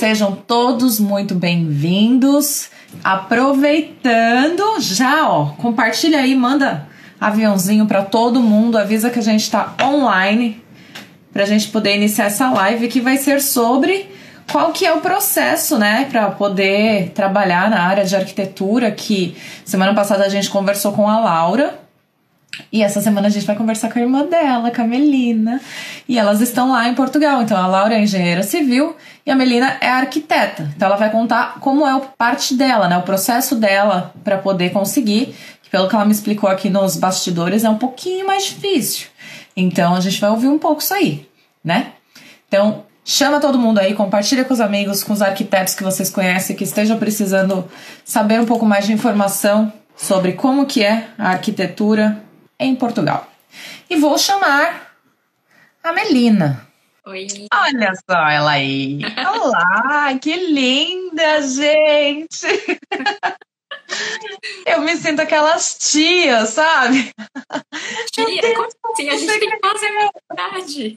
Sejam todos muito bem-vindos. Aproveitando, já ó, compartilha aí, manda aviãozinho para todo mundo, avisa que a gente está online para a gente poder iniciar essa live que vai ser sobre qual que é o processo, né, para poder trabalhar na área de arquitetura. Que semana passada a gente conversou com a Laura e essa semana a gente vai conversar com a irmã dela, com a Melina. E elas estão lá em Portugal. Então a Laura é engenheira civil e a Melina é arquiteta. Então ela vai contar como é a parte dela, né? O processo dela para poder conseguir. Que pelo que ela me explicou aqui nos bastidores, é um pouquinho mais difícil. Então a gente vai ouvir um pouco isso aí, né? Então, chama todo mundo aí, compartilha com os amigos, com os arquitetos que vocês conhecem, que estejam precisando saber um pouco mais de informação sobre como que é a arquitetura em Portugal. E vou chamar a Melina. Oi. Olha só ela aí. Olá, que linda, gente. Eu me sinto aquelas tias, sabe? Tia, como assim? A gente tem que fazer verdade.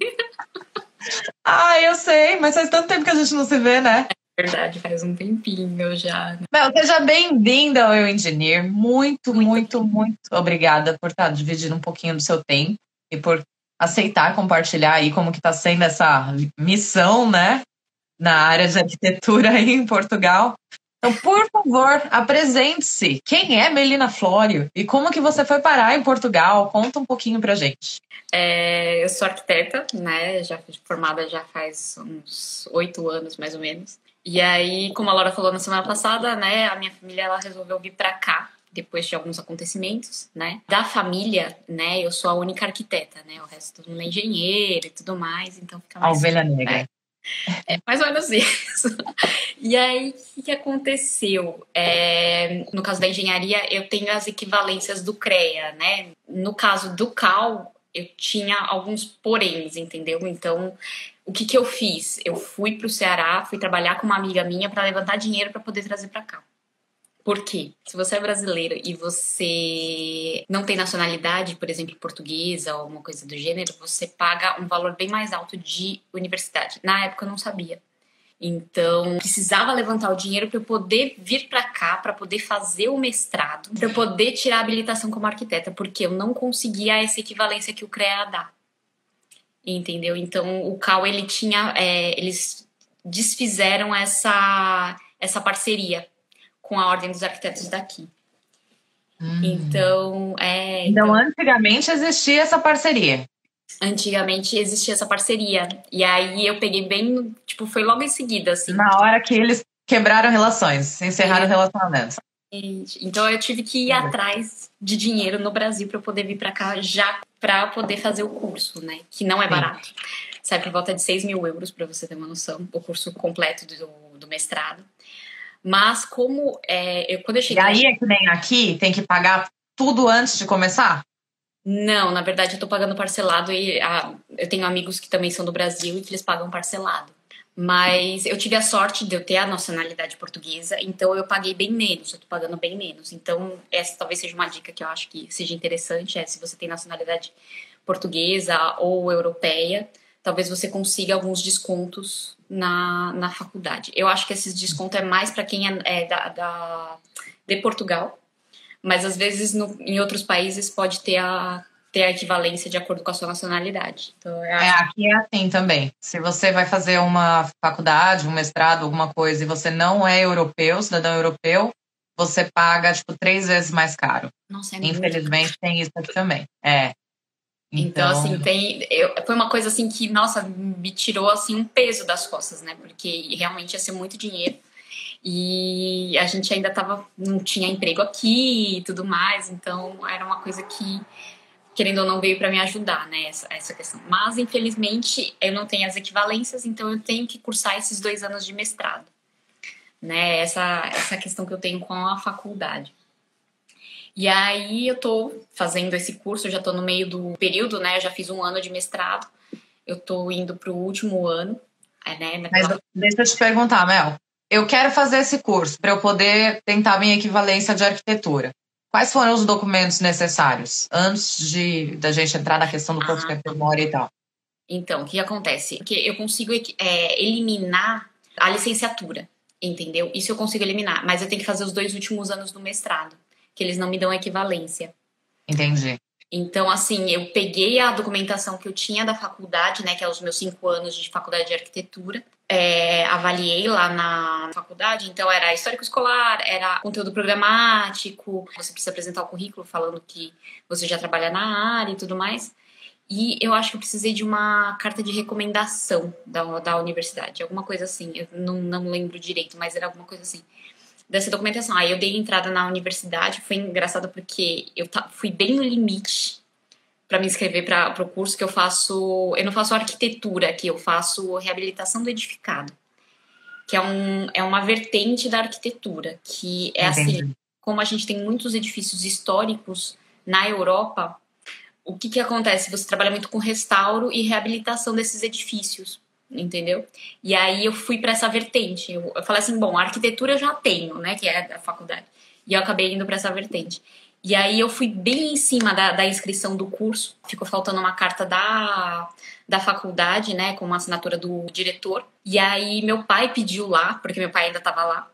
Ah, eu sei, mas faz tanto tempo que a gente não se vê, né? Verdade, faz um tempinho já. Né? Mel, seja bem-vinda ao Eu Engineer. Muito, muito, muito, muito obrigada por estar dividindo um pouquinho do seu tempo e por aceitar compartilhar aí como que está sendo essa missão, né, na área de arquitetura aí em Portugal. Então, por favor, apresente-se. Quem é Melina Flório e como que você foi parar em Portugal? Conta um pouquinho pra gente. É, eu sou arquiteta, né? Já fui formada já faz uns oito anos, mais ou menos. E aí, como a Laura falou na semana passada, né, a minha família ela resolveu vir para cá depois de alguns acontecimentos, né? Da família, né, eu sou a única arquiteta, né? O resto todo mundo é engenheiro e tudo mais, então fica mais... A ovelha negra. Né? É mais ou menos isso. E aí, o que, aconteceu? É, no caso da engenharia, eu tenho as equivalências do CREA, né? No caso do CAL, eu tinha alguns poréns, entendeu? Então, o que, que eu fiz? Eu fui para o Ceará, fui trabalhar com uma amiga minha para levantar dinheiro para poder trazer para cá. Por quê? Se você é brasileiro e você não tem nacionalidade, por exemplo, portuguesa ou alguma coisa do gênero, você paga um valor bem mais alto de universidade. Na época eu não sabia. Então, precisava levantar o dinheiro para eu poder vir para cá, para poder fazer o mestrado, para eu poder tirar a habilitação como arquiteta, porque eu não conseguia essa equivalência que o CREA dá entendeu? Então o Cal ele tinha, é, eles desfizeram essa essa parceria com a Ordem dos Arquitetos daqui. Hum. Então, é, então, então, antigamente existia essa parceria. Antigamente existia essa parceria. E aí eu peguei bem, tipo, foi logo em seguida, assim. Na hora que eles quebraram relações, encerraram relacionamentos. Então eu tive que ir atrás de dinheiro no Brasil para poder vir para cá já para poder fazer o curso, né? Que não é barato. Sai por volta de 6 mil euros, para você ter uma noção, o curso completo do, do mestrado. Mas como é, eu, quando eu cheguei. E aí é que nem aqui, tem que pagar tudo antes de começar? Não, na verdade eu tô pagando parcelado e a, eu tenho amigos que também são do Brasil e que eles pagam parcelado. Mas eu tive a sorte de eu ter a nacionalidade portuguesa, então eu paguei bem menos, eu tô pagando bem menos. Então, essa talvez seja uma dica que eu acho que seja interessante, é se você tem nacionalidade portuguesa ou europeia, talvez você consiga alguns descontos na, na faculdade. Eu acho que esses descontos é mais para quem é, é da, da, de Portugal, mas às vezes no, em outros países pode ter a ter a equivalência de acordo com a sua nacionalidade. Então, é, aqui é assim também. Se você vai fazer uma faculdade, um mestrado, alguma coisa, e você não é europeu, cidadão europeu, você paga, tipo, três vezes mais caro. Nossa, é Infelizmente muito... tem isso aqui também. É. Então, então assim, tem. Eu, foi uma coisa assim que, nossa, me tirou assim um peso das costas, né? Porque realmente ia ser muito dinheiro. E a gente ainda tava, não tinha emprego aqui e tudo mais, então era uma coisa que querendo ou não, veio para me ajudar, né, essa, essa questão. Mas, infelizmente, eu não tenho as equivalências, então eu tenho que cursar esses dois anos de mestrado. Né, essa, essa questão que eu tenho com a faculdade. E aí eu tô fazendo esse curso, eu já tô no meio do período, né, eu já fiz um ano de mestrado, eu tô indo pro último ano, né. Naquela... Mas deixa eu te perguntar, Mel, eu quero fazer esse curso para eu poder tentar minha equivalência de arquitetura. Quais foram os documentos necessários antes de da gente entrar na questão do quanto ah, tempo demora e tal? Então, o que acontece? Que eu consigo é, eliminar a licenciatura, entendeu? Isso eu consigo eliminar, mas eu tenho que fazer os dois últimos anos do mestrado, que eles não me dão equivalência. Entendi. Então, assim, eu peguei a documentação que eu tinha da faculdade, né, que é os meus cinco anos de faculdade de arquitetura, é, avaliei lá na faculdade, então era histórico escolar, era conteúdo programático, você precisa apresentar o currículo falando que você já trabalha na área e tudo mais. E eu acho que eu precisei de uma carta de recomendação da, da universidade, alguma coisa assim. Eu não, não lembro direito, mas era alguma coisa assim dessa documentação. Aí eu dei entrada na universidade, foi engraçado porque eu fui bem no limite para me inscrever para o curso que eu faço. Eu não faço arquitetura aqui, eu faço reabilitação do edificado, que é, um, é uma vertente da arquitetura, que é Entendi. assim, como a gente tem muitos edifícios históricos na Europa, o que, que acontece? Você trabalha muito com restauro e reabilitação desses edifícios entendeu? E aí eu fui para essa vertente. Eu, eu, falei assim, bom, arquitetura eu já tenho, né, que é da faculdade. E eu acabei indo para essa vertente. E aí eu fui bem em cima da, da, inscrição do curso. Ficou faltando uma carta da, da faculdade, né, com uma assinatura do diretor. E aí meu pai pediu lá, porque meu pai ainda estava lá.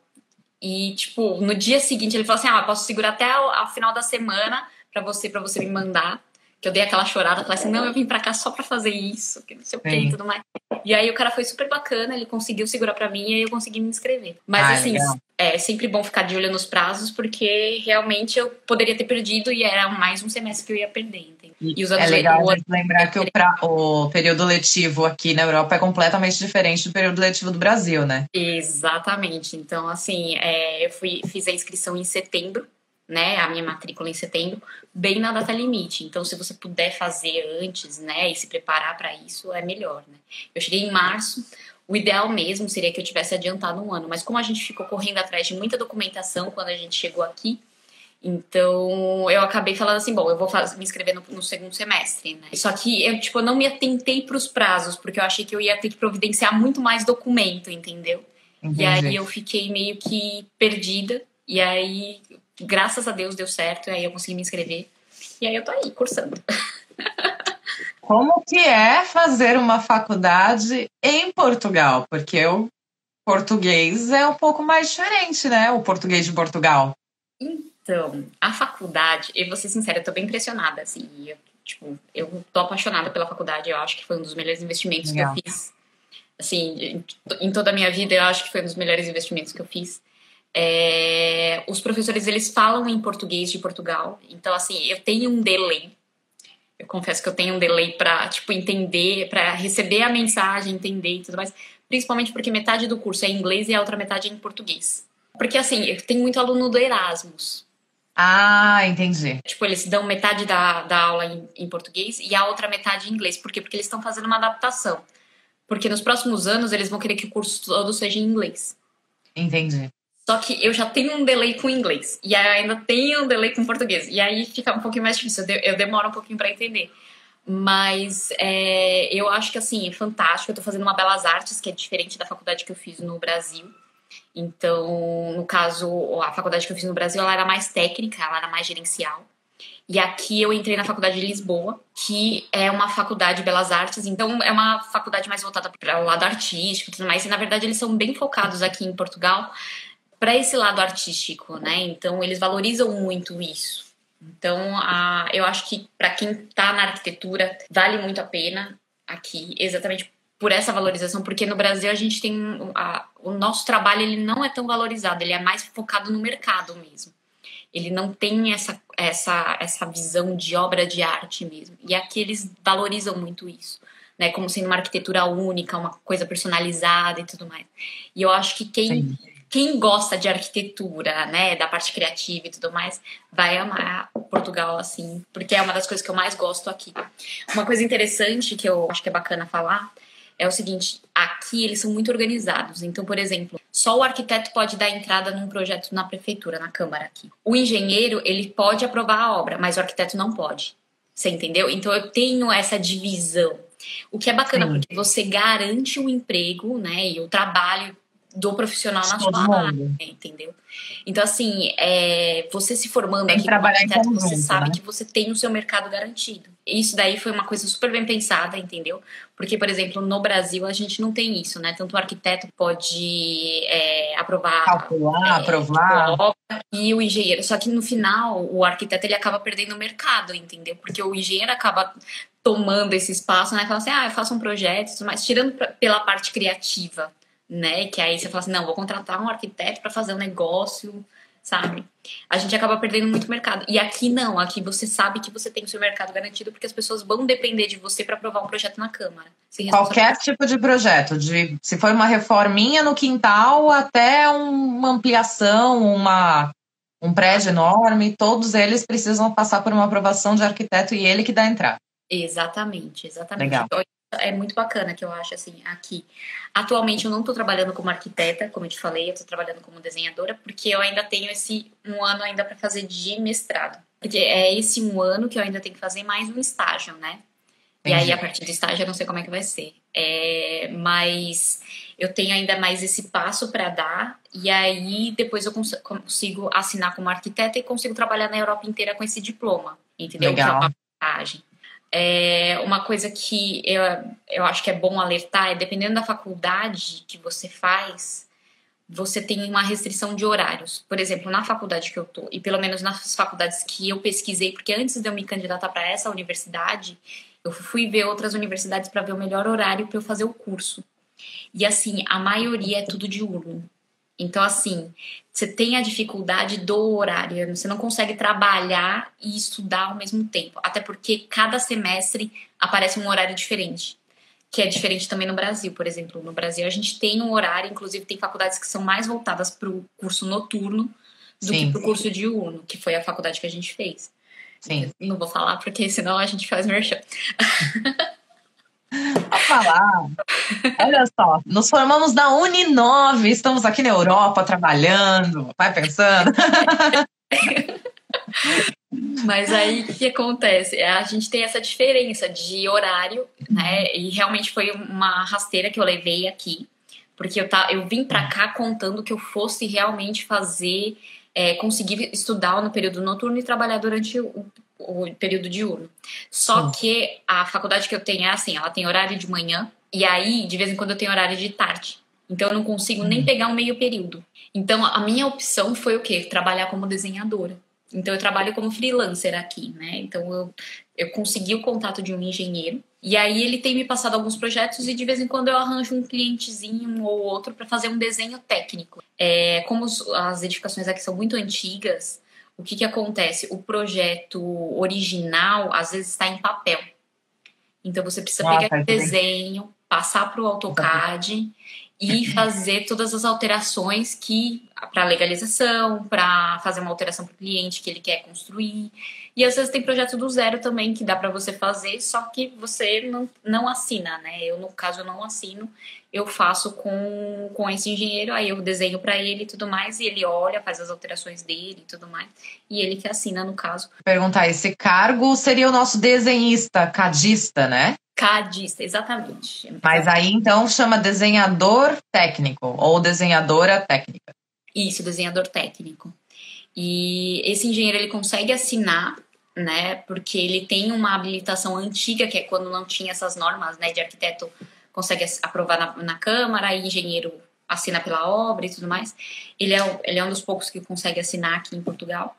E tipo, no dia seguinte ele falou assim: "Ah, posso segurar até o final da semana para você para você me mandar" que eu dei aquela chorada, falei assim, não, eu vim pra cá só pra fazer isso, que não sei o que e tudo mais. E aí o cara foi super bacana, ele conseguiu segurar pra mim e aí eu consegui me inscrever. Mas ah, assim, legal. É sempre bom ficar de olho nos prazos, porque realmente eu poderia ter perdido e era mais um semestre que eu ia perder, E os anos é legal lembrar que o, pra, o período letivo aqui na Europa é completamente diferente do período letivo do Brasil, né? Exatamente. Então, assim, é, eu fui, fiz a inscrição em setembro né, a minha matrícula em setembro, bem na data limite. Então, se você puder fazer antes, né, e se preparar para isso, é melhor, né? Eu cheguei em março, o ideal mesmo seria que eu tivesse adiantado um ano, mas como a gente ficou correndo atrás de muita documentação quando a gente chegou aqui, então eu acabei falando assim, bom, eu vou fazer, me inscrever no, no, segundo semestre, né? Só que eu tipo não me atentei para os prazos, porque eu achei que eu ia ter que providenciar muito mais documento, entendeu? Entendi. E aí eu fiquei meio que perdida. E aí graças a Deus deu certo, e aí eu consegui me inscrever. E aí eu tô aí, cursando. Como que é fazer uma faculdade em Portugal? Porque o português é um pouco mais diferente, né? O português de Portugal. Então, a faculdade, eu vou ser sincera, eu tô bem impressionada, assim. Eu, tipo, eu tô apaixonada pela faculdade, eu acho que foi um dos melhores investimentos Legal. que eu fiz. Assim, em toda a minha vida, eu acho que foi um dos melhores investimentos que eu fiz. É, os professores eles falam em português de Portugal, então assim eu tenho um delay. Eu confesso que eu tenho um delay para tipo entender, para receber a mensagem, entender e tudo mais. Principalmente porque metade do curso é em inglês e a outra metade é em português. Porque assim, eu tenho muito aluno do Erasmus. Ah, entendi. Tipo, eles dão metade da, da aula em, em português e a outra metade em inglês. Por quê? Porque eles estão fazendo uma adaptação. Porque nos próximos anos eles vão querer que o curso todo seja em inglês. Entendi. Só que eu já tenho um delay com inglês. E ainda tenho um delay com português. E aí fica um pouquinho mais difícil. Eu demoro um pouquinho para entender. Mas é, eu acho que, assim, é fantástico. Eu tô fazendo uma Belas Artes, que é diferente da faculdade que eu fiz no Brasil. Então, no caso, a faculdade que eu fiz no Brasil, ela era mais técnica, ela era mais gerencial. E aqui eu entrei na faculdade de Lisboa, que é uma faculdade de belas artes, então é uma faculdade mais voltada para o lado artístico e tudo mais. E na verdade eles são bem focados aqui em Portugal para esse lado artístico, né? Então eles valorizam muito isso. Então a, eu acho que para quem está na arquitetura vale muito a pena aqui, exatamente por essa valorização, porque no Brasil a gente tem a, o nosso trabalho ele não é tão valorizado, ele é mais focado no mercado mesmo. Ele não tem essa, essa, essa visão de obra de arte mesmo. E aqui eles valorizam muito isso. Né, como sendo uma arquitetura única, uma coisa personalizada e tudo mais. E eu acho que quem Sim quem gosta de arquitetura, né, da parte criativa e tudo mais, vai amar Portugal, assim, porque é uma das coisas que eu mais gosto aqui. Uma coisa interessante que eu acho que é bacana falar é o seguinte: aqui eles são muito organizados. Então, por exemplo, só o arquiteto pode dar entrada num projeto na prefeitura, na Câmara aqui. O engenheiro, ele pode aprovar a obra, mas o arquiteto não pode. Você entendeu? Então, eu tenho essa divisão. O que é bacana, Sim. porque você garante o emprego, né, e o trabalho do profissional na sua área, entendeu? Então, assim, é, você se formando tem aqui trabalhar como arquiteto, você sabe né? que você tem o seu mercado garantido. isso daí foi uma coisa super bem pensada, entendeu? Porque, por exemplo, no Brasil a gente não tem isso, né? Tanto o arquiteto pode é, aprovar. Calcular, é, aprovar. E o engenheiro. Só que no final, o arquiteto ele acaba perdendo o mercado, entendeu? Porque o engenheiro acaba tomando esse espaço, né? Fala assim, ah, eu faço um projeto, mas tirando pra, pela parte criativa, né? Que aí você fala assim, não, vou contratar um arquiteto para fazer um negócio sabe? A gente acaba perdendo muito mercado. E aqui não, aqui você sabe que você tem o seu mercado garantido porque as pessoas vão depender de você para aprovar um projeto na Câmara. Qualquer tipo de projeto, de se for uma reforminha no quintal até uma ampliação, uma um prédio enorme, todos eles precisam passar por uma aprovação de arquiteto e ele que dá a entrada. Exatamente, exatamente. Legal. É muito bacana que eu acho assim aqui. Atualmente eu não estou trabalhando como arquiteta, como eu te falei, eu estou trabalhando como desenhadora, porque eu ainda tenho esse um ano ainda para fazer de mestrado. Porque é esse um ano que eu ainda tenho que fazer mais um estágio, né? E aí, a partir do estágio, eu não sei como é que vai ser. É, mas eu tenho ainda mais esse passo para dar, e aí depois eu cons consigo assinar como arquiteta e consigo trabalhar na Europa inteira com esse diploma, entendeu? Legal. Que é uma vantagem. É uma coisa que eu, eu acho que é bom alertar é dependendo da faculdade que você faz, você tem uma restrição de horários. Por exemplo, na faculdade que eu tô, e pelo menos nas faculdades que eu pesquisei, porque antes de eu me candidatar para essa universidade, eu fui ver outras universidades para ver o melhor horário para eu fazer o curso. E assim, a maioria é tudo diurno. Então, assim, você tem a dificuldade do horário, você não consegue trabalhar e estudar ao mesmo tempo. Até porque cada semestre aparece um horário diferente. Que é diferente também no Brasil, por exemplo. No Brasil a gente tem um horário, inclusive tem faculdades que são mais voltadas para o curso noturno do Sim. que para o curso diurno, que foi a faculdade que a gente fez. Sim. Não vou falar porque senão a gente faz merchan. falar. Olha só, nos formamos na Uninove, estamos aqui na Europa trabalhando, vai pensando. Mas aí o que acontece? A gente tem essa diferença de horário, né? E realmente foi uma rasteira que eu levei aqui, porque eu, tá, eu vim para cá contando que eu fosse realmente fazer, é, conseguir estudar no período noturno e trabalhar durante o o período diurno. Só Sim. que a faculdade que eu tenho é assim, ela tem horário de manhã e aí de vez em quando eu tenho horário de tarde. Então eu não consigo nem uhum. pegar um meio período. Então a minha opção foi o quê? Trabalhar como desenhadora. Então eu trabalho como freelancer aqui, né? Então eu, eu consegui o contato de um engenheiro e aí ele tem me passado alguns projetos e de vez em quando eu arranjo um clientezinho ou outro para fazer um desenho técnico. É, como as edificações aqui são muito antigas, o que, que acontece? O projeto original às vezes está em papel. Então você precisa ah, pegar o desenho, passar para o AutoCAD e fazer todas as alterações que para legalização, para fazer uma alteração para o cliente que ele quer construir. E às vezes tem projeto do zero também que dá para você fazer, só que você não, não assina, né? Eu, no caso, eu não assino eu faço com, com esse engenheiro, aí eu desenho para ele e tudo mais, e ele olha, faz as alterações dele e tudo mais, e ele que assina no caso. Perguntar, esse cargo seria o nosso desenhista, cadista, né? Cadista, exatamente. Mas aí então chama desenhador técnico ou desenhadora técnica. Isso, desenhador técnico. E esse engenheiro ele consegue assinar né? Porque ele tem uma habilitação antiga, que é quando não tinha essas normas, né, de arquiteto consegue aprovar na, na Câmara, e engenheiro assina pela obra e tudo mais. Ele é, ele é um dos poucos que consegue assinar aqui em Portugal.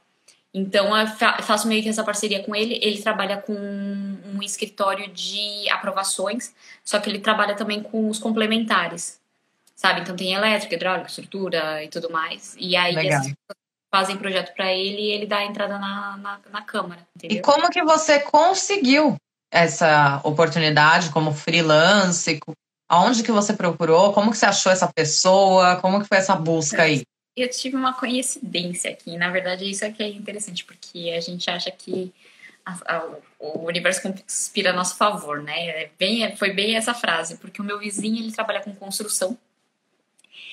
Então, eu faço meio que essa parceria com ele. Ele trabalha com um escritório de aprovações, só que ele trabalha também com os complementares, sabe? Então, tem elétrica, hidráulica, estrutura e tudo mais. E aí, fazem projeto para ele e ele dá a entrada na, na, na Câmara. Entendeu? E como que você conseguiu essa oportunidade como freelance? Aonde que você procurou? Como que você achou essa pessoa? Como que foi essa busca aí? Eu tive uma coincidência aqui. Na verdade, isso é que é interessante, porque a gente acha que a, a, o universo conspira a nosso favor, né? É bem, foi bem essa frase, porque o meu vizinho, ele trabalha com construção.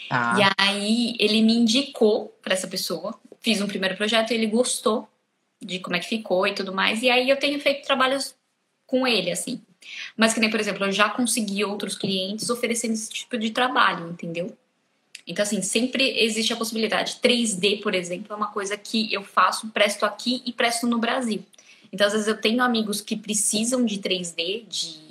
Ah. E aí, ele me indicou para essa pessoa. Fiz um primeiro projeto e ele gostou de como é que ficou e tudo mais. E aí, eu tenho feito trabalhos com ele, assim. Mas que nem, por exemplo, eu já consegui outros clientes oferecendo esse tipo de trabalho, entendeu? Então, assim, sempre existe a possibilidade. 3D, por exemplo, é uma coisa que eu faço, presto aqui e presto no Brasil. Então, às vezes, eu tenho amigos que precisam de 3D, de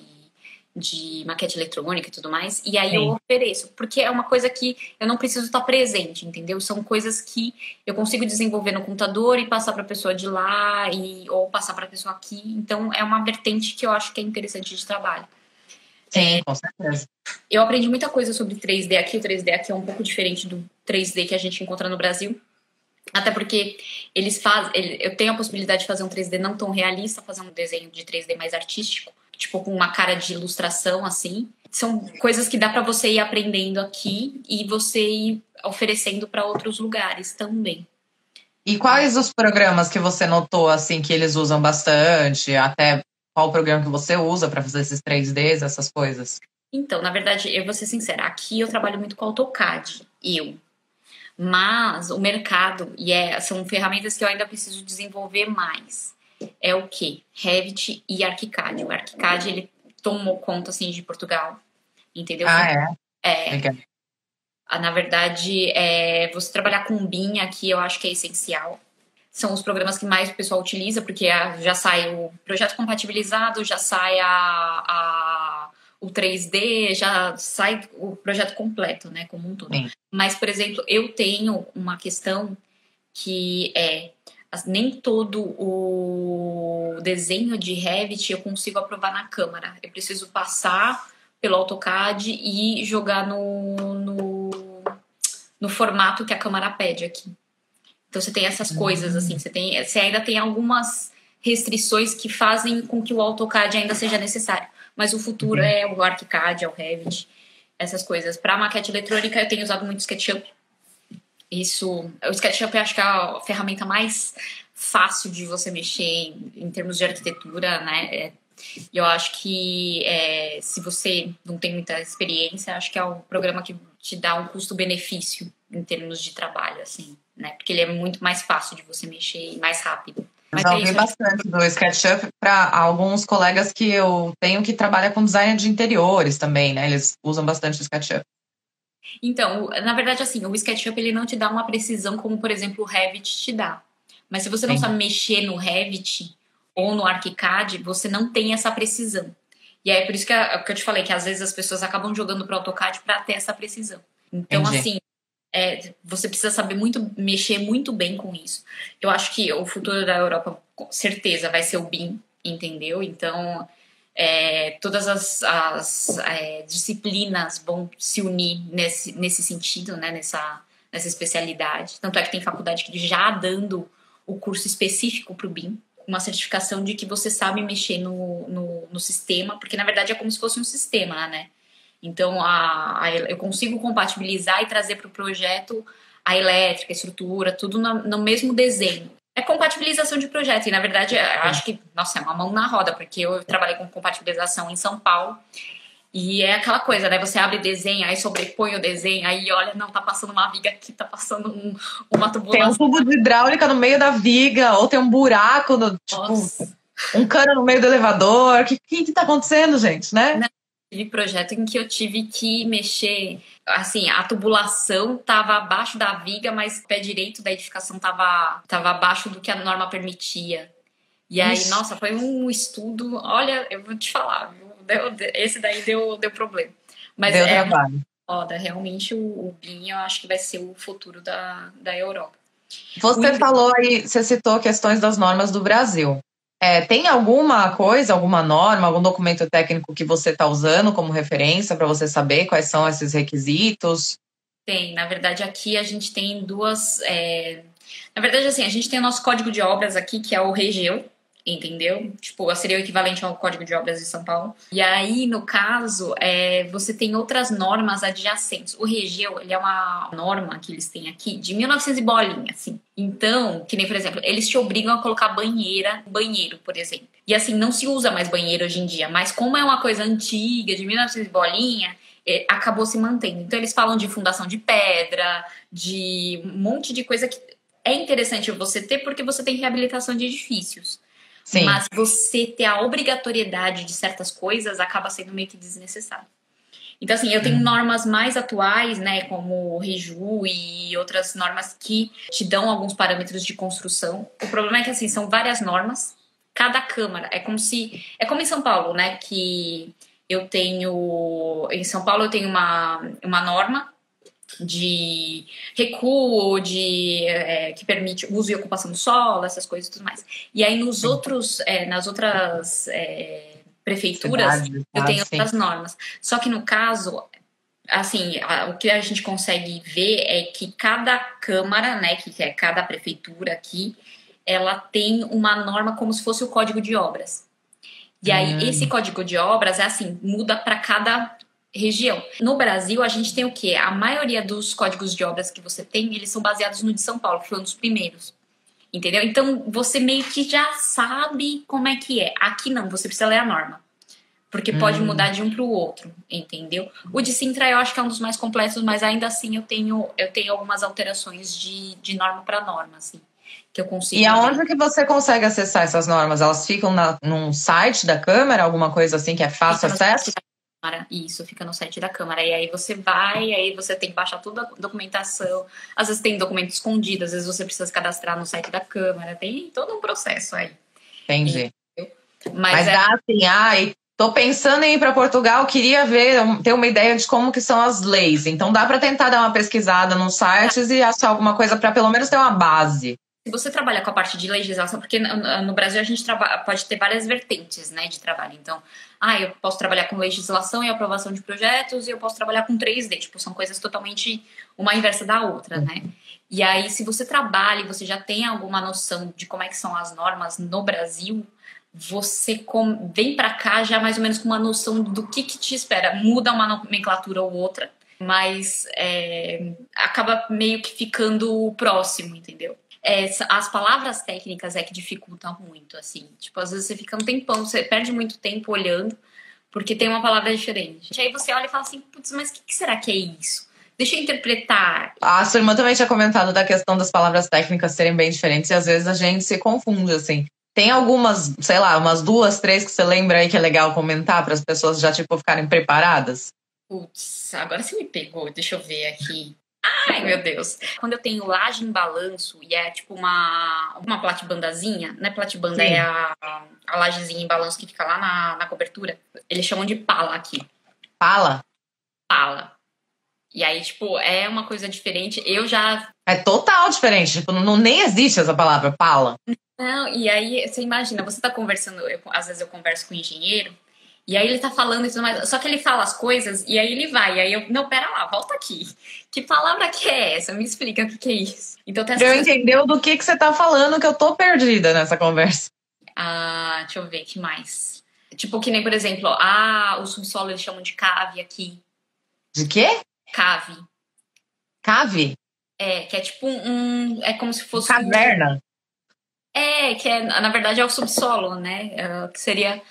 de maquete eletrônica e tudo mais, e aí Sim. eu ofereço, porque é uma coisa que eu não preciso estar presente, entendeu? São coisas que eu consigo desenvolver no computador e passar para a pessoa de lá e ou passar para a pessoa aqui. Então é uma vertente que eu acho que é interessante de trabalho. Sim, é, com certeza. Eu aprendi muita coisa sobre 3D aqui. O 3D aqui é um pouco diferente do 3D que a gente encontra no Brasil. Até porque eles fazem. Eu tenho a possibilidade de fazer um 3D não tão realista, fazer um desenho de 3D mais artístico tipo com uma cara de ilustração assim. São coisas que dá para você ir aprendendo aqui e você ir oferecendo para outros lugares também. E quais os programas que você notou assim que eles usam bastante? Até qual programa que você usa para fazer esses 3Ds, essas coisas? Então, na verdade, eu vou ser sincera, aqui eu trabalho muito com AutoCAD, eu. Mas o mercado, e é, são ferramentas que eu ainda preciso desenvolver mais é o que? Revit e ArchiCAD. O ArchiCAD, ele tomou conta, assim, de Portugal, entendeu? Ah, é? É. Ah, na verdade, é, você trabalhar com BIM aqui, eu acho que é essencial. São os programas que mais o pessoal utiliza, porque já sai o projeto compatibilizado, já sai a, a o 3D, já sai o projeto completo, né, como um todo. Sim. Mas, por exemplo, eu tenho uma questão que é nem todo o desenho de Revit eu consigo aprovar na Câmara. Eu preciso passar pelo AutoCAD e jogar no, no, no formato que a Câmara pede aqui. Então você tem essas coisas assim, uhum. você tem, você ainda tem algumas restrições que fazem com que o AutoCAD ainda seja necessário. Mas o futuro uhum. é o ArchiCAD, é o Revit, essas coisas. Para maquete eletrônica eu tenho usado muito SketchUp isso, o SketchUp eu acho que é a ferramenta mais fácil de você mexer em, em termos de arquitetura, né? É, eu acho que é, se você não tem muita experiência, acho que é o programa que te dá um custo-benefício em termos de trabalho, assim, né? Porque ele é muito mais fácil de você mexer e mais rápido. Mas já é ouvi é bastante do SketchUp para alguns colegas que eu tenho que trabalham com design de interiores também, né? Eles usam bastante o SketchUp. Então, na verdade, assim, o SketchUp ele não te dá uma precisão como, por exemplo, o Revit te dá. Mas se você não Sim. sabe mexer no Revit ou no ArchiCAD, você não tem essa precisão. E aí, é por isso que, a, que eu te falei, que às vezes as pessoas acabam jogando para o AutoCAD para ter essa precisão. Então, Entendi. assim, é, você precisa saber muito, mexer muito bem com isso. Eu acho que o futuro da Europa, com certeza, vai ser o BIM, entendeu? Então, é, todas as, as é, disciplinas vão se unir nesse, nesse sentido, né, nessa, nessa especialidade. Tanto é que tem faculdade que já dando o curso específico para o BIM, uma certificação de que você sabe mexer no, no, no, sistema, porque na verdade é como se fosse um sistema, né? Então a, a eu consigo compatibilizar e trazer para o projeto a elétrica, a estrutura, tudo no, no mesmo desenho é compatibilização de projeto. E, na verdade, eu acho que, nossa, é uma mão na roda, porque eu trabalhei com compatibilização em São Paulo. E é aquela coisa, né? Você abre desenho, aí sobrepõe o desenho, aí olha, não, tá passando uma viga aqui, tá passando um, uma tubulação. Tem um tubo de hidráulica no meio da viga, ou tem um buraco, no, tipo, nossa. um cano no meio do elevador. O que, que, que tá acontecendo, gente, né? Não, tive projeto em que eu tive que mexer, assim, a tubulação estava abaixo da viga, mas o pé direito da edificação estava tava abaixo do que a norma permitia. E aí, Ixi. nossa, foi um estudo, olha, eu vou te falar, deu, esse daí deu, deu problema. Mas deu é trabalho. Foda, realmente o, o BIM eu acho que vai ser o futuro da, da Europa. Você falou aí, você citou questões das normas do Brasil. É, tem alguma coisa, alguma norma, algum documento técnico que você está usando como referência para você saber quais são esses requisitos? Tem, na verdade, aqui a gente tem duas. É... Na verdade, assim, a gente tem o nosso código de obras aqui, que é o Regeu, entendeu? Tipo, seria o equivalente ao Código de Obras de São Paulo. E aí, no caso, é, você tem outras normas adjacentes. O Regeu, ele é uma norma que eles têm aqui de 1900 e bolinha, assim. Então, que nem, por exemplo, eles te obrigam a colocar banheira, banheiro, por exemplo. E assim, não se usa mais banheiro hoje em dia, mas como é uma coisa antiga, de 1900 e bolinha, é, acabou se mantendo. Então, eles falam de fundação de pedra, de um monte de coisa que é interessante você ter porque você tem reabilitação de edifícios. Sim. Mas você ter a obrigatoriedade de certas coisas acaba sendo meio que desnecessário. Então, assim, eu tenho hum. normas mais atuais, né, como o Reju e outras normas que te dão alguns parâmetros de construção. O problema é que, assim, são várias normas cada câmara. É como se. É como em São Paulo, né? Que eu tenho. Em São Paulo eu tenho uma, uma norma de recuo, de é, que permite uso e ocupação do solo, essas coisas e tudo mais. E aí nos outros, é, nas outras é, prefeituras, Cidade, eu tenho outras normas. Só que no caso, assim, a, o que a gente consegue ver é que cada câmara, né, que é cada prefeitura aqui, ela tem uma norma como se fosse o código de obras. E aí, hum. esse código de obras é assim, muda para cada região. No Brasil, a gente tem o quê? A maioria dos códigos de obras que você tem, eles são baseados no de São Paulo, que foi um dos primeiros. Entendeu? Então, você meio que já sabe como é que é. Aqui não, você precisa ler a norma. Porque pode hum. mudar de um para o outro, entendeu? O de Sintra eu acho que é um dos mais completos, mas ainda assim eu tenho, eu tenho algumas alterações de, de norma para norma, assim. Que eu consigo. E aonde que você consegue acessar essas normas? Elas ficam na, num site da Câmara, alguma coisa assim que é fácil acesso? Câmara. Isso, fica no site da Câmara. E aí você vai, aí você tem que baixar toda a documentação. Às vezes tem documento escondido, às vezes você precisa cadastrar no site da Câmara. Tem todo um processo aí. Entendi. Mas, Mas é... dá assim, ai, tô pensando em ir para Portugal, queria ver, ter uma ideia de como que são as leis. Então dá para tentar dar uma pesquisada nos sites e achar alguma coisa para pelo menos ter uma base se você trabalhar com a parte de legislação, porque no Brasil a gente pode ter várias vertentes né, de trabalho. Então, ah, eu posso trabalhar com legislação e aprovação de projetos e eu posso trabalhar com 3D. Tipo, são coisas totalmente uma inversa da outra, né? E aí, se você trabalha e você já tem alguma noção de como é que são as normas no Brasil, você com, vem para cá já mais ou menos com uma noção do que, que te espera. Muda uma nomenclatura ou outra, mas é, acaba meio que ficando próximo, entendeu? É, as palavras técnicas é que dificultam muito, assim. Tipo, às vezes você fica um tempão, você perde muito tempo olhando, porque tem uma palavra diferente. E aí você olha e fala assim, putz, mas o que, que será que é isso? Deixa eu interpretar. A sua irmã também tinha comentado da questão das palavras técnicas serem bem diferentes e às vezes a gente se confunde, assim. Tem algumas, sei lá, umas duas, três que você lembra aí que é legal comentar para as pessoas já, tipo, ficarem preparadas? Putz, agora você me pegou, deixa eu ver aqui. Ai, meu Deus. Quando eu tenho laje em balanço e é tipo uma, uma platibandazinha, né? Platibanda Sim. é a, a lajezinha em balanço que fica lá na, na cobertura. Eles chamam de pala aqui. Pala? Pala. E aí, tipo, é uma coisa diferente. Eu já. É total diferente. Tipo, não, nem existe essa palavra, pala. Não, e aí você imagina, você tá conversando, eu, às vezes eu converso com um engenheiro, e aí ele tá falando e tudo mais. Só que ele fala as coisas e aí ele vai. E aí eu, não, pera lá, volta aqui. Que palavra que é essa? Me explica o que, que é isso. Então tem Eu entendeu do que, que você tá falando que eu tô perdida nessa conversa. Ah, deixa eu ver, que mais? Tipo, que nem, por exemplo, ah, o subsolo eles chamam de cave aqui. De quê? Cave. Cave? É, que é tipo um. É como se fosse. Caverna. Um, é, que é, na verdade é o subsolo, né? É, que seria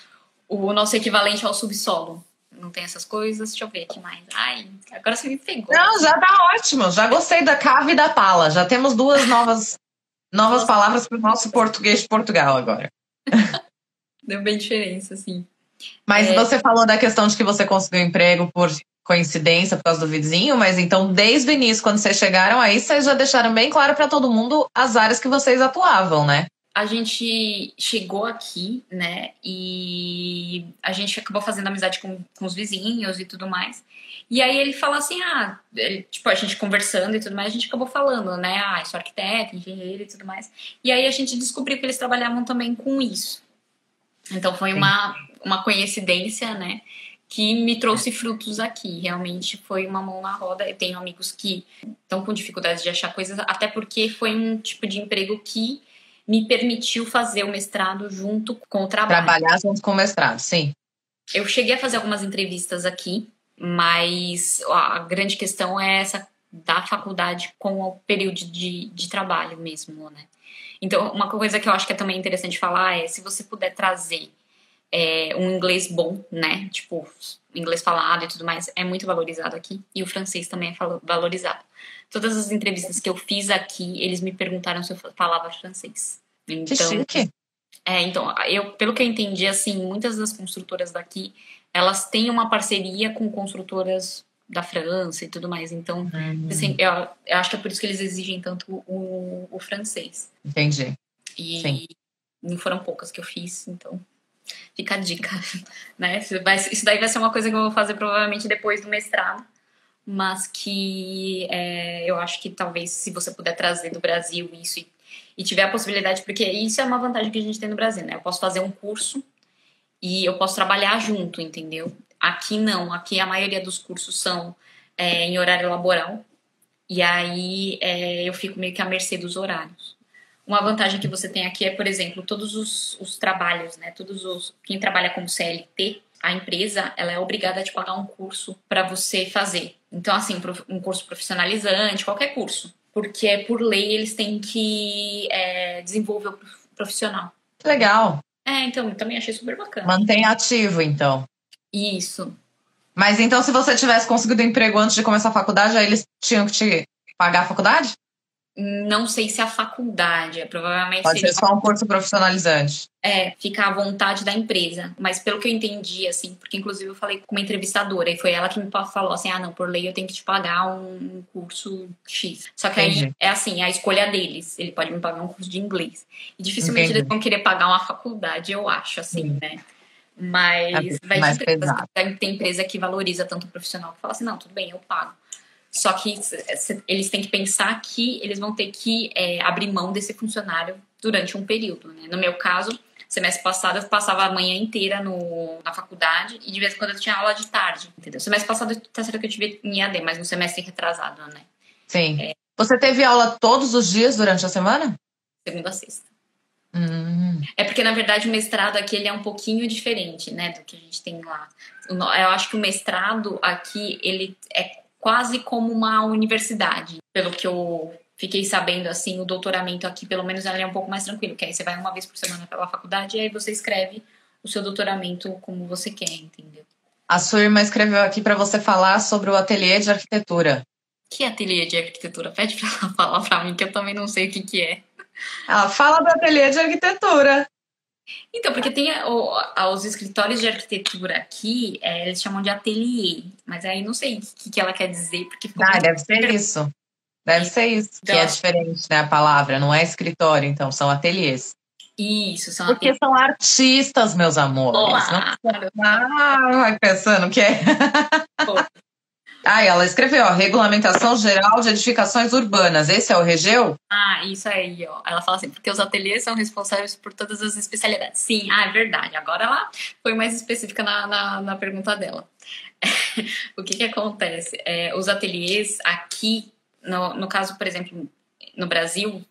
o nosso equivalente ao subsolo. Não tem essas coisas. Deixa eu ver aqui mais. Ai, agora você me pegou. Não, já tá ótimo. Já gostei da cave e da pala. Já temos duas novas, novas palavras para o nosso português de Portugal agora. Deu bem diferença, assim. Mas é... você falou da questão de que você conseguiu emprego por coincidência por causa do vizinho, mas então desde o início, quando vocês chegaram aí, vocês já deixaram bem claro para todo mundo as áreas que vocês atuavam, né? A gente chegou aqui, né? E a gente acabou fazendo amizade com, com os vizinhos e tudo mais. E aí ele falou assim: ah, ele, tipo, a gente conversando e tudo mais, a gente acabou falando, né? Ah, sou arquiteto, engenheiro e tudo mais. E aí a gente descobriu que eles trabalhavam também com isso. Então foi uma, uma coincidência, né? Que me trouxe frutos aqui. Realmente foi uma mão na roda. Eu tenho amigos que estão com dificuldade de achar coisas, até porque foi um tipo de emprego que me permitiu fazer o mestrado junto com o trabalho. Trabalhar junto com o mestrado, sim. Eu cheguei a fazer algumas entrevistas aqui, mas a grande questão é essa da faculdade com o período de, de trabalho mesmo, né? Então, uma coisa que eu acho que é também interessante falar é se você puder trazer é, um inglês bom, né? Tipo, inglês falado e tudo mais, é muito valorizado aqui. E o francês também é valorizado. Todas as entrevistas que eu fiz aqui, eles me perguntaram se eu falava francês. Então, que. É, então, eu, pelo que eu entendi, assim, muitas das construtoras daqui, elas têm uma parceria com construtoras da França e tudo mais. Então, uhum. assim, eu, eu, acho que é por isso que eles exigem tanto o, o francês. Entendi. E, Sim. não foram poucas que eu fiz, então fica a dica, né? Isso daí vai ser uma coisa que eu vou fazer provavelmente depois do mestrado, mas que é, eu acho que talvez se você puder trazer do Brasil isso e, e tiver a possibilidade, porque isso é uma vantagem que a gente tem no Brasil, né? Eu posso fazer um curso e eu posso trabalhar junto, entendeu? Aqui não, aqui a maioria dos cursos são é, em horário laboral, e aí é, eu fico meio que à mercê dos horários. Uma vantagem que você tem aqui é, por exemplo, todos os, os trabalhos, né? Todos os quem trabalha como CLT, a empresa ela é obrigada a te pagar um curso para você fazer. Então, assim, um curso profissionalizante, qualquer curso, porque é por lei eles têm que é, desenvolver o profissional. Legal. É, então também achei super bacana. Mantém ativo, então. Isso. Mas então, se você tivesse conseguido emprego antes de começar a faculdade, aí eles tinham que te pagar a faculdade? Não sei se a faculdade, é, provavelmente Pode ser só um curso profissionalizante. É, fica à vontade da empresa. Mas pelo que eu entendi, assim, porque inclusive eu falei com uma entrevistadora e foi ela que me falou assim: ah, não, por lei eu tenho que te pagar um curso X. Só que Entendi. aí é assim, é a escolha deles. Ele pode me pagar um curso de inglês. E dificilmente Entendi. eles vão querer pagar uma faculdade, eu acho, assim, Sim. né? Mas é vai de empresa. Tem empresa que valoriza tanto o profissional que fala assim: não, tudo bem, eu pago. Só que eles têm que pensar que eles vão ter que é, abrir mão desse funcionário durante um período. Né? No meu caso, semestre passado eu passava a manhã inteira no, na faculdade e de vez em quando eu tinha aula de tarde, entendeu? Semestre passado tá certo que eu tive em AD, mas no semestre retrasado, né? Sim. É, Você teve aula todos os dias durante a semana? Segunda a sexta. Hum. É porque, na verdade, o mestrado aqui ele é um pouquinho diferente, né, do que a gente tem lá. Eu acho que o mestrado aqui, ele é quase como uma universidade. Pelo que eu fiquei sabendo, assim, o doutoramento aqui, pelo menos, é um pouco mais tranquilo, que aí você vai uma vez por semana pela faculdade e aí você escreve o seu doutoramento como você quer, entendeu? A sua irmã escreveu aqui para você falar sobre o ateliê de arquitetura. Que ateliê de arquitetura? Pede para ela falar para mim, que eu também não sei o que, que é. Ela fala do ateliê de arquitetura. Então, porque tem o, os escritórios de arquitetura aqui, é, eles chamam de ateliê, mas aí não sei o que, que ela quer dizer, porque Ah, deve ser isso. Deve ser isso, então, que é diferente, né, a palavra, não é escritório, então, são ateliês. Isso, são Porque ateliês. são artistas, meus amores. Olá. Não... Ah, vai pensando que é. Ah, ela escreveu, ó, Regulamentação Geral de Edificações Urbanas. Esse é o Regeu? Ah, isso aí, ó. Ela fala assim, porque os ateliês são responsáveis por todas as especialidades. Sim, ah, é verdade. Agora ela foi mais específica na, na, na pergunta dela. o que que acontece? É, os ateliês aqui, no, no caso, por exemplo, no Brasil,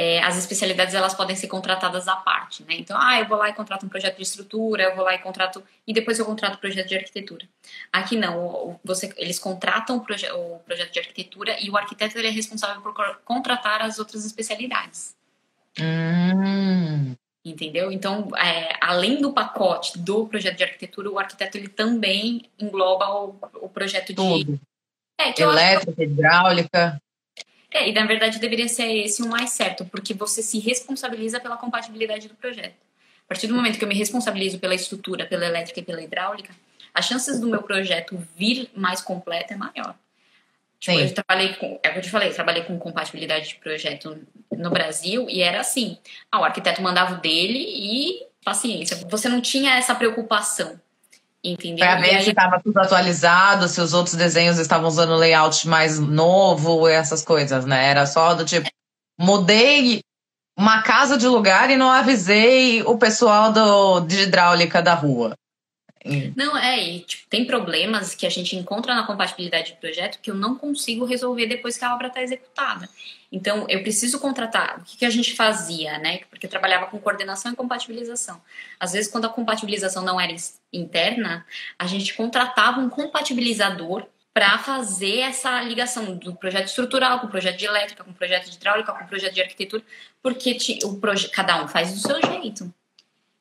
é, as especialidades elas podem ser contratadas à parte, né? Então, ah, eu vou lá e contrato um projeto de estrutura, eu vou lá e contrato e depois eu contrato o projeto de arquitetura. Aqui não, você, eles contratam o, proje o projeto de arquitetura e o arquiteto ele é responsável por contratar as outras especialidades. Hum. Entendeu? Então, é, além do pacote do projeto de arquitetura, o arquiteto ele também engloba o, o projeto Tudo. de é, elétrica, hidráulica. É, e na verdade deveria ser esse o mais certo, porque você se responsabiliza pela compatibilidade do projeto. A partir do momento que eu me responsabilizo pela estrutura, pela elétrica e pela hidráulica, as chances do meu projeto vir mais completo é maior. Tipo, eu trabalhei com, é o que eu te falei, eu trabalhei com compatibilidade de projeto no Brasil e era assim: ah, o arquiteto mandava o dele e paciência. Você não tinha essa preocupação. Entendeu? Pra ver aí... se estava tudo atualizado, se os outros desenhos estavam usando layout mais novo, essas coisas, né? Era só do tipo, mudei uma casa de lugar e não avisei o pessoal do, de hidráulica da rua. Não, é, e tipo, tem problemas que a gente encontra na compatibilidade de projeto que eu não consigo resolver depois que a obra está executada. Então, eu preciso contratar. O que, que, a gente fazia, né? Porque eu trabalhava com coordenação e compatibilização. Às vezes, quando a compatibilização não era interna, a gente contratava um compatibilizador para fazer essa ligação do projeto estrutural com o projeto de elétrica, com o projeto de hidráulica, com o projeto de arquitetura, porque o cada um faz do seu jeito.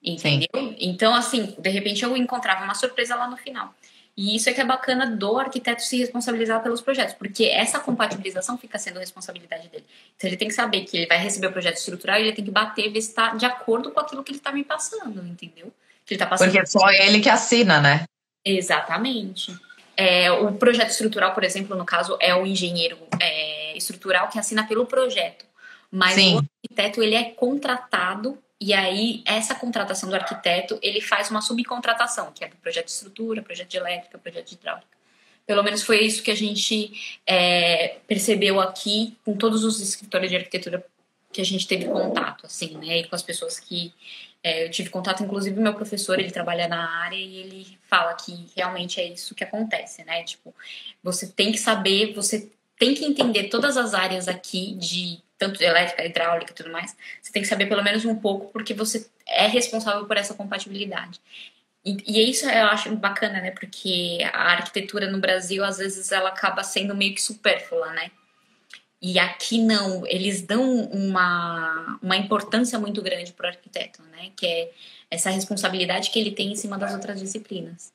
Entendeu? Sim. Então, assim, de repente eu encontrava uma surpresa lá no final. E isso é que é bacana do arquiteto se responsabilizar pelos projetos, porque essa compatibilização fica sendo responsabilidade dele. Então ele tem que saber que ele vai receber o projeto estrutural e ele tem que bater, ver se está de acordo com aquilo que ele está me passando, entendeu? Que ele tá passando. Porque é só ele que assina, né? Exatamente. É, o projeto estrutural, por exemplo, no caso, é o engenheiro é, estrutural que assina pelo projeto. Mas Sim. o arquiteto ele é contratado E aí, essa contratação do arquiteto, ele faz uma subcontratação, que é do projeto de estrutura, projeto de elétrica, projeto de hidráulica. Pelo menos foi isso que a gente é, percebeu aqui com todos os escritórios de arquitetura que a gente teve contato, assim, né? E com as pessoas que é, eu tive contato, inclusive meu professor, ele trabalha na área e ele fala que realmente é isso que acontece, né? Tipo, você tem que saber, você tem que entender todas as áreas aqui de tanto elétrica, hidráulica e tudo mais. Você tem que saber pelo menos um pouco porque você é responsável por essa compatibilidade. E, e isso eu acho bacana, né? Porque a arquitetura no Brasil, às vezes, ela acaba sendo meio que supérflua, né? E aqui não, eles dão uma, uma importância muito grande para o arquiteto, né? Que é essa responsabilidade que ele tem em cima das outras disciplinas.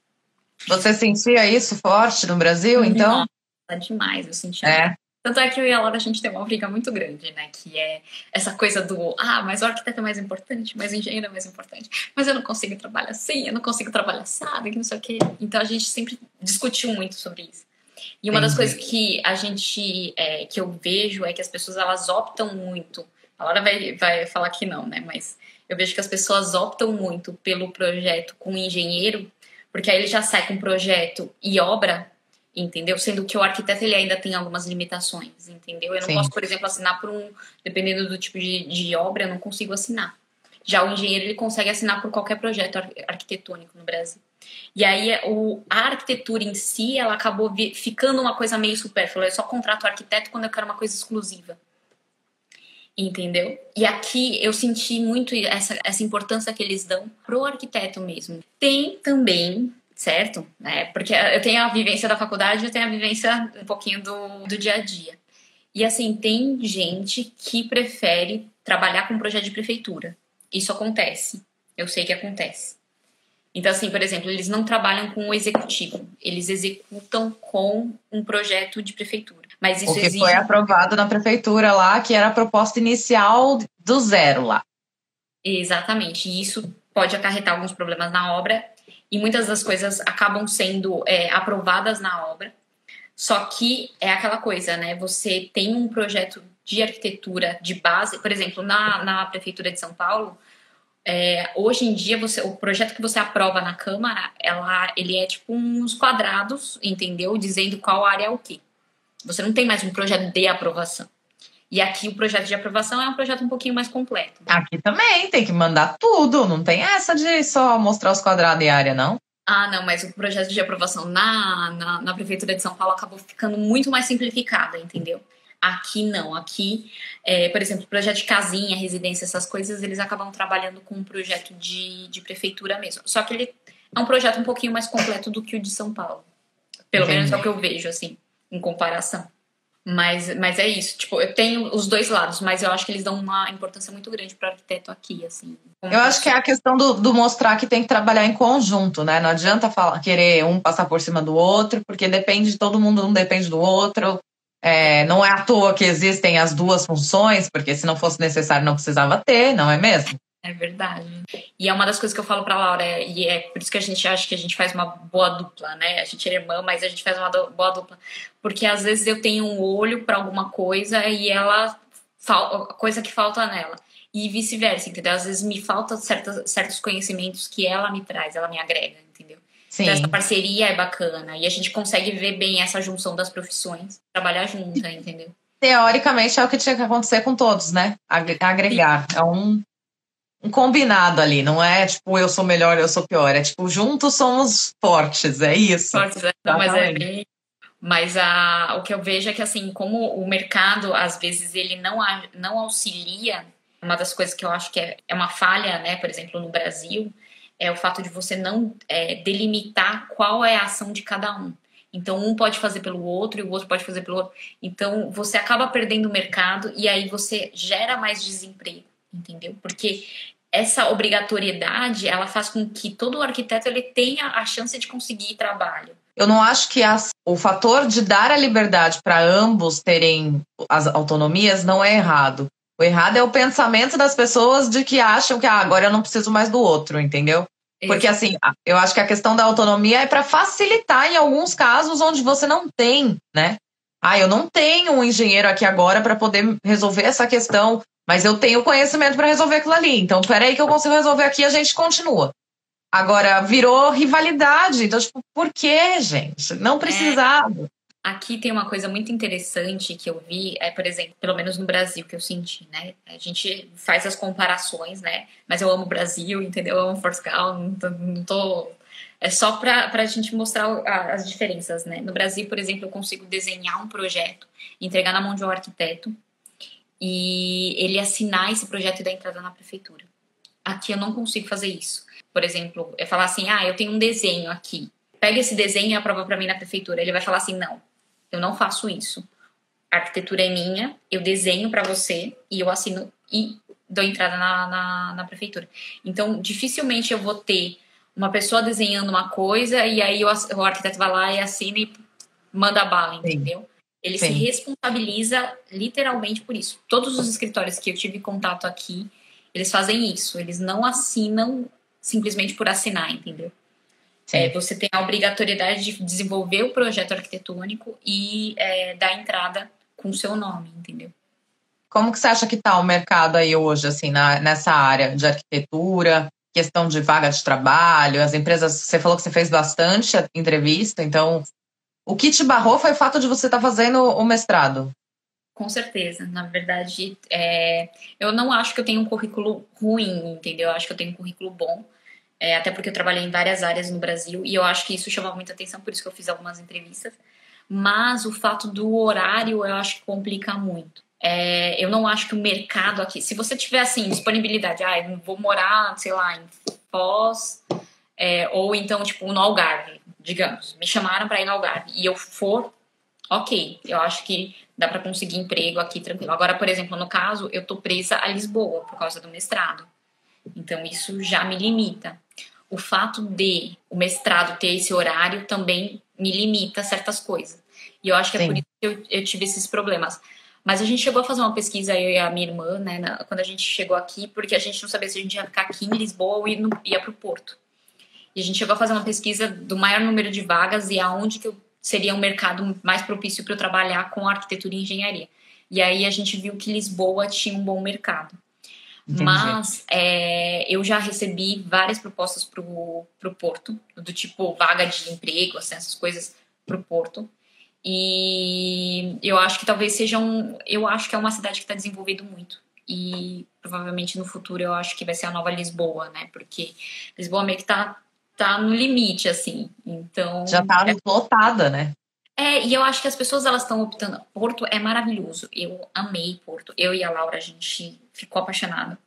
Você sentia isso forte no Brasil, então? Nossa, demais, eu sentia. É. Tanto é que eu e a Laura a gente tem uma briga muito grande, né? Que é essa coisa do ah, mas o arquiteto é mais importante, mas o engenheiro é mais importante. Mas eu não consigo trabalhar assim, eu não consigo trabalhar assado, que não sei o quê. Então a gente sempre discutiu muito sobre isso. E uma Entendi. das coisas que a gente, é, que eu vejo é que as pessoas elas optam muito. A Laura vai, vai falar que não, né? Mas eu vejo que as pessoas optam muito pelo projeto com engenheiro, porque aí ele já sai com projeto e obra entendeu? Sendo que o arquiteto ele ainda tem algumas limitações, entendeu? Eu não Sim. posso, por exemplo, assinar por um, dependendo do tipo de, de, obra, eu não consigo assinar. Já o engenheiro ele consegue assinar por qualquer projeto arquitetônico no Brasil. E aí o, a arquitetura em si, ela acabou ficando uma coisa meio supérflua. Eu só contrato o arquiteto quando eu quero uma coisa exclusiva. Entendeu? E aqui eu senti muito essa, essa importância que eles dão pro arquiteto mesmo. Tem também certo? É, porque eu tenho a vivência da faculdade, eu tenho a vivência um pouquinho do, do dia a dia. E assim, tem gente que prefere trabalhar com projeto de prefeitura. Isso acontece. Eu sei que acontece. Então, assim, por exemplo, eles não trabalham com o executivo, eles executam com um projeto de prefeitura. Mas isso o que exige... foi aprovado na prefeitura lá, que era a proposta inicial do zero lá. Exatamente. E isso pode acarretar alguns problemas na obra e muitas das coisas acabam sendo é, aprovadas na obra. Só que é aquela coisa, né? Você tem um projeto de arquitetura de base, por exemplo, na, na Prefeitura de São Paulo, é, hoje em dia você, o projeto que você aprova na Câmara, ela, ele é tipo uns quadrados, entendeu? Dizendo qual área é o quê. Você não tem mais um projeto de aprovação. E aqui o projeto de aprovação é um projeto um pouquinho mais completo. Aqui também tem que mandar tudo, não tem essa de só mostrar os quadrados e área, não? Ah, não, mas o projeto de aprovação na, na, na Prefeitura de São Paulo acabou ficando muito mais simplificada, entendeu? Aqui não, aqui, é, por exemplo, projeto de casinha, residência, essas coisas, eles acabam trabalhando com um projeto de, de prefeitura mesmo. Só que ele é um projeto um pouquinho mais completo do que o de São Paulo. Pelo Entendi. menos é o que eu vejo, assim, em comparação. Mas, mas é isso, tipo, eu tenho os dois lados, mas eu acho que eles dão uma importância muito grande para o arquiteto aqui, assim. Eu acho que é a questão do, do, mostrar que tem que trabalhar em conjunto, né? Não adianta falar, querer um passar por cima do outro, porque depende de todo mundo, um depende do outro. É, não é à toa que existem as duas funções, porque se não fosse necessário não precisava ter, não é mesmo? É verdade. E é uma das coisas que eu falo pra Laura, e é por isso que a gente acha que a gente faz uma boa dupla, né? A gente é irmã, mas a gente faz uma boa dupla. Porque às vezes eu tenho um olho para alguma coisa e ela. coisa que falta nela. E vice-versa, entendeu? Às vezes me faltam certos, certos conhecimentos que ela me traz, ela me agrega, entendeu? Sim. Então, essa parceria é bacana. E a gente consegue ver bem essa junção das profissões, trabalhar junto, entendeu? Teoricamente é o que tinha que acontecer com todos, né? Agregar. É um um combinado ali, não é tipo eu sou melhor, eu sou pior. É tipo, juntos somos fortes, é isso. Fortes, é, não, mas é bem. Mas a, o que eu vejo é que, assim, como o mercado, às vezes, ele não, não auxilia, uma das coisas que eu acho que é, é uma falha, né, por exemplo, no Brasil, é o fato de você não é, delimitar qual é a ação de cada um. Então, um pode fazer pelo outro e o outro pode fazer pelo outro. Então, você acaba perdendo o mercado e aí você gera mais desemprego, entendeu? Porque essa obrigatoriedade ela faz com que todo arquiteto ele tenha a chance de conseguir trabalho. Eu não acho que as, o fator de dar a liberdade para ambos terem as autonomias não é errado. O errado é o pensamento das pessoas de que acham que ah, agora eu não preciso mais do outro, entendeu? Porque assim, eu acho que a questão da autonomia é para facilitar em alguns casos onde você não tem, né? Ah, eu não tenho um engenheiro aqui agora para poder resolver essa questão Mas eu tenho conhecimento para resolver aquilo ali. Então, peraí que eu consigo resolver aqui e a gente continua. Agora, virou rivalidade. Então, tipo, por quê, gente? Não precisava. É. Aqui tem uma coisa muito interessante que eu vi, é, por exemplo, pelo menos no Brasil que eu senti, né? A gente faz as comparações, né? Mas eu amo o Brasil, entendeu? Eu amo Portugal, não tô, não tô é só para a gente mostrar as diferenças, né? No Brasil, por exemplo, eu consigo desenhar um projeto, entregar na mão de um arquiteto e ele assinar esse projeto e dar entrada na prefeitura. Aqui eu não consigo fazer isso. Por exemplo, é falar assim: ah, eu tenho um desenho aqui, pega esse desenho e aprova para mim na prefeitura. Ele vai falar assim: não, eu não faço isso. A arquitetura é minha, eu desenho para você e eu assino e dou entrada na, na, na, prefeitura. Então, dificilmente eu vou ter uma pessoa desenhando uma coisa e aí o, o arquiteto vai lá e assina e manda bala, entendeu? Sim. Ele Sim. se responsabiliza literalmente por isso. Todos os escritórios que eu tive contato aqui, eles fazem isso. Eles não assinam simplesmente por assinar, entendeu? É, você tem a obrigatoriedade de desenvolver o projeto arquitetônico e é, dar entrada com o seu nome, entendeu? Como que você acha que está o mercado aí hoje, assim, na, nessa área de arquitetura, questão de vaga de trabalho, as empresas, você falou que você fez bastante entrevista, então o que te barrou foi o fato de você estar tá fazendo o mestrado? Com certeza. Na verdade, é, eu não acho que eu tenho um currículo ruim, entendeu? Eu acho que eu tenho um currículo bom é, até porque eu trabalhei em várias áreas no Brasil e eu acho que isso chama muita atenção, por isso que eu fiz algumas entrevistas. Mas o fato do horário eu acho que complica muito. É, eu não acho que o mercado aqui, se você tiver assim, disponibilidade, ah, vou morar, sei lá, em Foz, é, ou então, tipo, no Algarve, digamos, me chamaram para ir no Algarve e eu for, ok, eu acho que dá para conseguir emprego aqui tranquilo. Agora, por exemplo, no caso, eu tô presa a Lisboa por causa do mestrado. Então, isso já me limita. O fato de o mestrado ter esse horário também me limita a certas coisas. E eu acho que é Sim. por isso que eu, eu, tive esses problemas. Mas a gente chegou a fazer uma pesquisa, eu e a minha irmã, né, na, quando a gente chegou aqui, porque a gente não sabia se a gente ia ficar aqui em Lisboa ou ia, ia para o Porto. E a gente chegou a fazer uma pesquisa do maior número de vagas e aonde que seria um mercado mais propício para eu trabalhar com arquitetura e engenharia. E aí a gente viu que Lisboa tinha um bom mercado. Entendi. Mas é, eu já recebi várias propostas pro, pro Porto, do tipo vaga de emprego, assim, essas coisas pro Porto. E eu acho que talvez seja um. Eu acho que é uma cidade que está desenvolvendo muito. E provavelmente no futuro eu acho que vai ser a nova Lisboa, né? Porque Lisboa meio que tá, tá no limite, assim. Então. Já tá é... lotada, né? É, e eu acho que as pessoas elas estão optando. Porto é maravilhoso. Eu amei Porto. Eu e a Laura, a gente ficou apaixonada.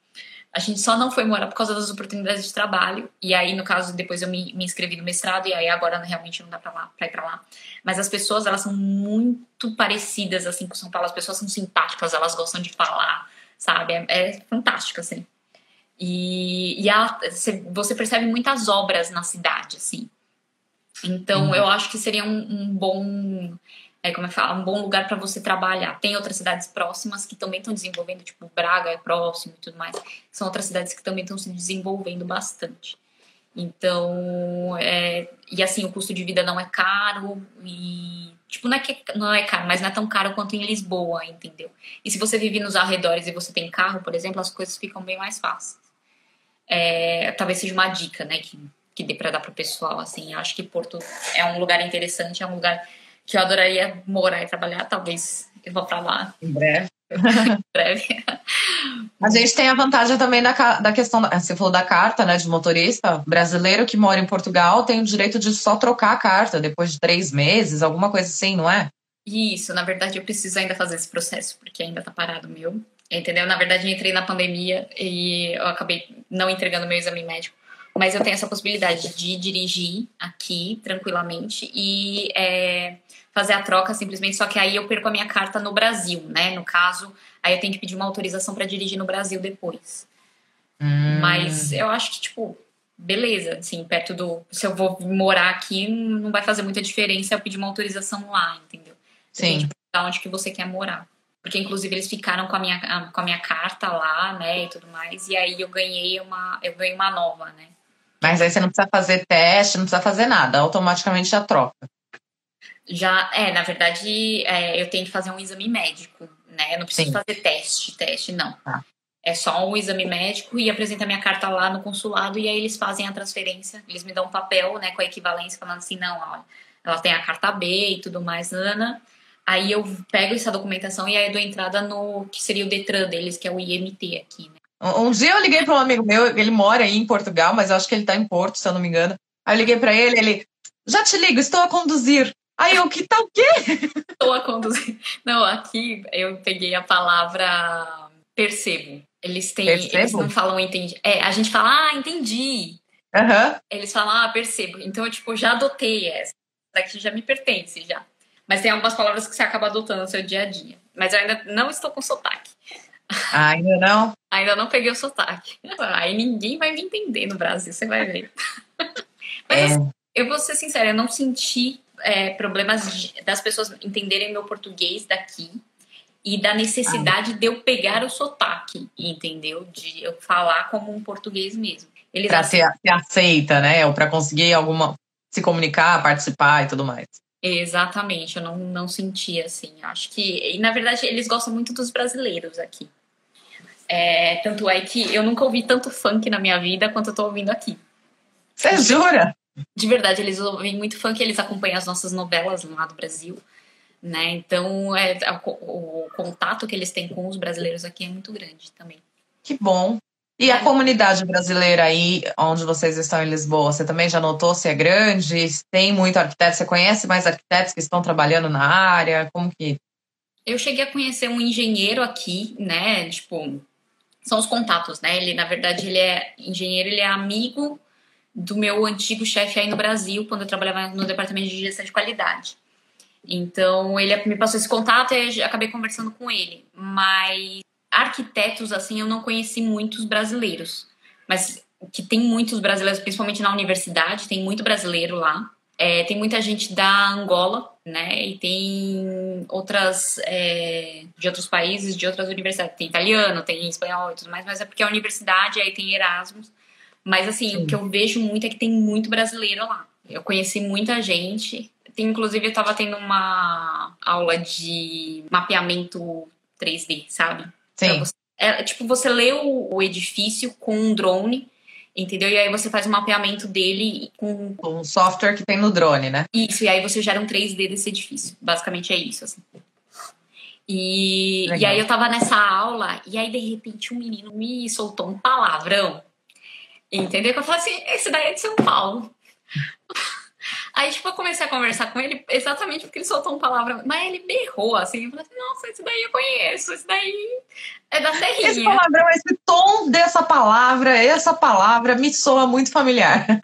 A gente só não foi morar por causa das oportunidades de trabalho. E aí, no caso, depois eu me, me inscrevi no mestrado e aí agora realmente não dá pra, lá, pra ir pra lá. Mas as pessoas, elas são muito parecidas, assim, com São Paulo. As pessoas são simpáticas, elas gostam de falar, sabe? É, é fantástico, assim. E, e você percebe muitas obras na cidade, assim. Então, uhum. eu acho que seria um, um bom, é, como é que fala, um bom lugar para você trabalhar. Tem outras cidades próximas que também estão desenvolvendo, tipo Braga é próximo e tudo mais. São outras cidades que também estão se desenvolvendo bastante. Então, é, e assim, o custo de vida não é caro e tipo, não é que não é caro, mas não é tão caro quanto em Lisboa, entendeu? E se você vive nos arredores e você tem carro, por exemplo, as coisas ficam bem mais fáceis. É, talvez seja uma dica, né, que que dê para dar para o pessoal. Assim, eu acho que Porto é um lugar interessante, é um lugar que eu adoraria morar e trabalhar. Talvez eu vá para lá. Em breve. em breve. A gente tem a vantagem também da, da questão, da, você falou da carta, né, de motorista. Brasileiro que mora em Portugal tem o direito de só trocar a carta depois de três meses, alguma coisa assim, não é? Isso, na verdade eu preciso ainda fazer esse processo, porque ainda tá parado o meu. Entendeu? Na verdade, eu entrei na pandemia e eu acabei não entregando meu exame médico mas eu tenho essa possibilidade de dirigir aqui tranquilamente e é, fazer a troca simplesmente, só que aí eu perco a minha carta no Brasil, né? No caso, aí eu tenho que pedir uma autorização para dirigir no Brasil depois. Hum. Mas eu acho que, tipo, beleza, assim, perto do. Se eu vou morar aqui, não vai fazer muita diferença eu pedir uma autorização lá, entendeu? Sim. Tipo, onde que você quer morar. Porque, inclusive, eles ficaram com a minha, com a minha carta lá, né, e tudo mais. E aí eu ganhei uma. Eu ganhei uma nova, né? Mas aí você não precisa fazer teste, não precisa fazer nada, automaticamente já troca. Já, é, na verdade, é, eu tenho que fazer um exame médico, né? Eu não preciso Sim. fazer teste, teste, não. Tá. É só um exame médico e apresenta minha carta lá no consulado e aí eles fazem a transferência. Eles me dão um papel, né, com a equivalência, falando assim, não, ó, ela tem a carta B e tudo mais, Ana. Aí eu pego essa documentação e aí dou entrada no que seria o Detran deles, que é o IMT aqui, né? Um dia eu liguei para um amigo meu, ele mora aí em Portugal, mas eu acho que ele tá em Porto, se eu não me engano. Aí eu liguei para ele, ele, já te ligo, estou a conduzir. Aí eu, que tal o quê? Estou a conduzir. Não, aqui eu peguei a palavra percebo. Eles têm, eles Percebo? não falam entendi. É, a gente fala, ah, entendi. Aham. Eles falam, ah, percebo. Então eu, tipo, já adotei essa. Daqui já me pertence, já. Mas tem algumas palavras que você acaba adotando no seu dia a dia. Mas eu ainda não estou com sotaque. Ah, ainda não? Ainda não peguei o sotaque. Aí ninguém vai me entender no Brasil, você vai ver. Mas É. assim, eu vou ser sincera, eu não senti é, problemas de- das pessoas entenderem meu português daqui e da necessidade de eu pegar o sotaque, entendeu? De eu falar como um português mesmo. Eles Pra ser, ser aceita, né? Ou para conseguir alguma se comunicar, participar e tudo mais. Exatamente, eu não, não senti assim. Acho que, e na verdade, eles gostam muito dos brasileiros aqui. É, tanto é que eu nunca ouvi tanto funk na minha vida quanto eu tô ouvindo aqui. Você jura? De verdade, eles ouvem muito funk, eles acompanham as nossas novelas lá do Brasil, né? Então, é, o, o contato que eles têm com os brasileiros aqui é muito grande também. Que bom. E a comunidade brasileira aí, onde vocês estão em Lisboa, você também já notou se é grande? Tem muito arquiteto? Você conhece mais arquitetos que estão trabalhando na área? Como que. Eu cheguei a conhecer um engenheiro aqui, né? Tipo, são os contatos, né? Ele, na verdade, ele é engenheiro, ele é amigo do meu antigo chefe aí no Brasil, quando eu trabalhava no departamento de gestão de qualidade. Então, ele me passou esse contato e acabei conversando com ele. Mas arquitetos, assim, eu não conheci muitos brasileiros. Mas que tem muitos brasileiros, principalmente na universidade, tem muito brasileiro lá. É, tem muita gente da Angola, né? E tem outras é, de outros países, de outras universidades. Tem italiano, tem espanhol e tudo mais, mas é porque é a universidade, aí tem Erasmus. Mas assim, Sim. o que eu vejo muito é que tem muito brasileiro lá. Eu conheci muita gente. Tem, inclusive, eu tava tendo uma aula de mapeamento 3D, sabe? Sim. você- é, tipo, você lê o, o edifício com um drone, entendeu? E aí você faz o mapeamento dele com Um software que tem no drone, né? isso, e aí você gera um 3D desse edifício. Basicamente é isso, assim. E, Legal. e aí eu tava nessa aula, e aí de repente um menino me soltou um palavrão. Entendeu? Que eu falei assim, esse daí é de São Paulo. Aí, tipo, eu comecei a conversar com ele exatamente porque ele soltou um palavrão. Mas ele berrou, assim. Eu falei assim, nossa, esse daí eu conheço. Esse daí é da Esse terrinha. palavrão, esse tom dessa palavra, essa palavra me soa muito familiar.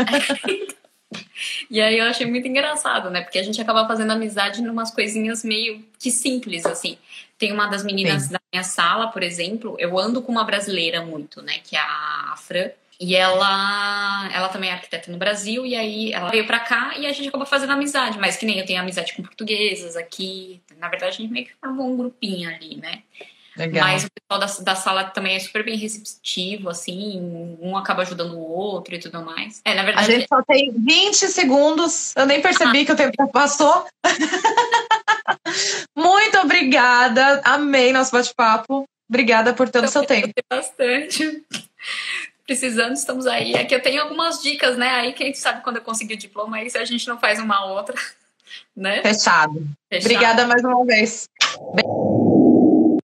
E aí eu achei muito engraçado, né? Porque a gente acaba fazendo amizade em umas coisinhas meio que simples, assim. Tem uma das meninas Sim. da minha sala, por exemplo, eu ando com uma brasileira muito, né? Que é a Fran. E ela, ela também é arquiteta no Brasil, e aí ela veio pra cá e a gente acabou fazendo amizade. Mas que nem eu tenho amizade com portuguesas aqui. Na verdade, a gente meio que formou um grupinho ali, né? Legal. Mas o pessoal da, da sala também é super bem receptivo, assim, um acaba ajudando o outro e tudo mais. É, na A verdade, gente só tem 20 segundos. Eu nem percebi que o tempo já passou. Muito obrigada. Amei nosso bate-papo. Obrigada por todo o seu tempo. bastante. Precisando, estamos aí. É que eu tenho algumas dicas, né? Aí quem sabe quando eu conseguir o diploma, aí se a gente não faz uma outra, né? Fechado. Fechado. Obrigada mais uma vez.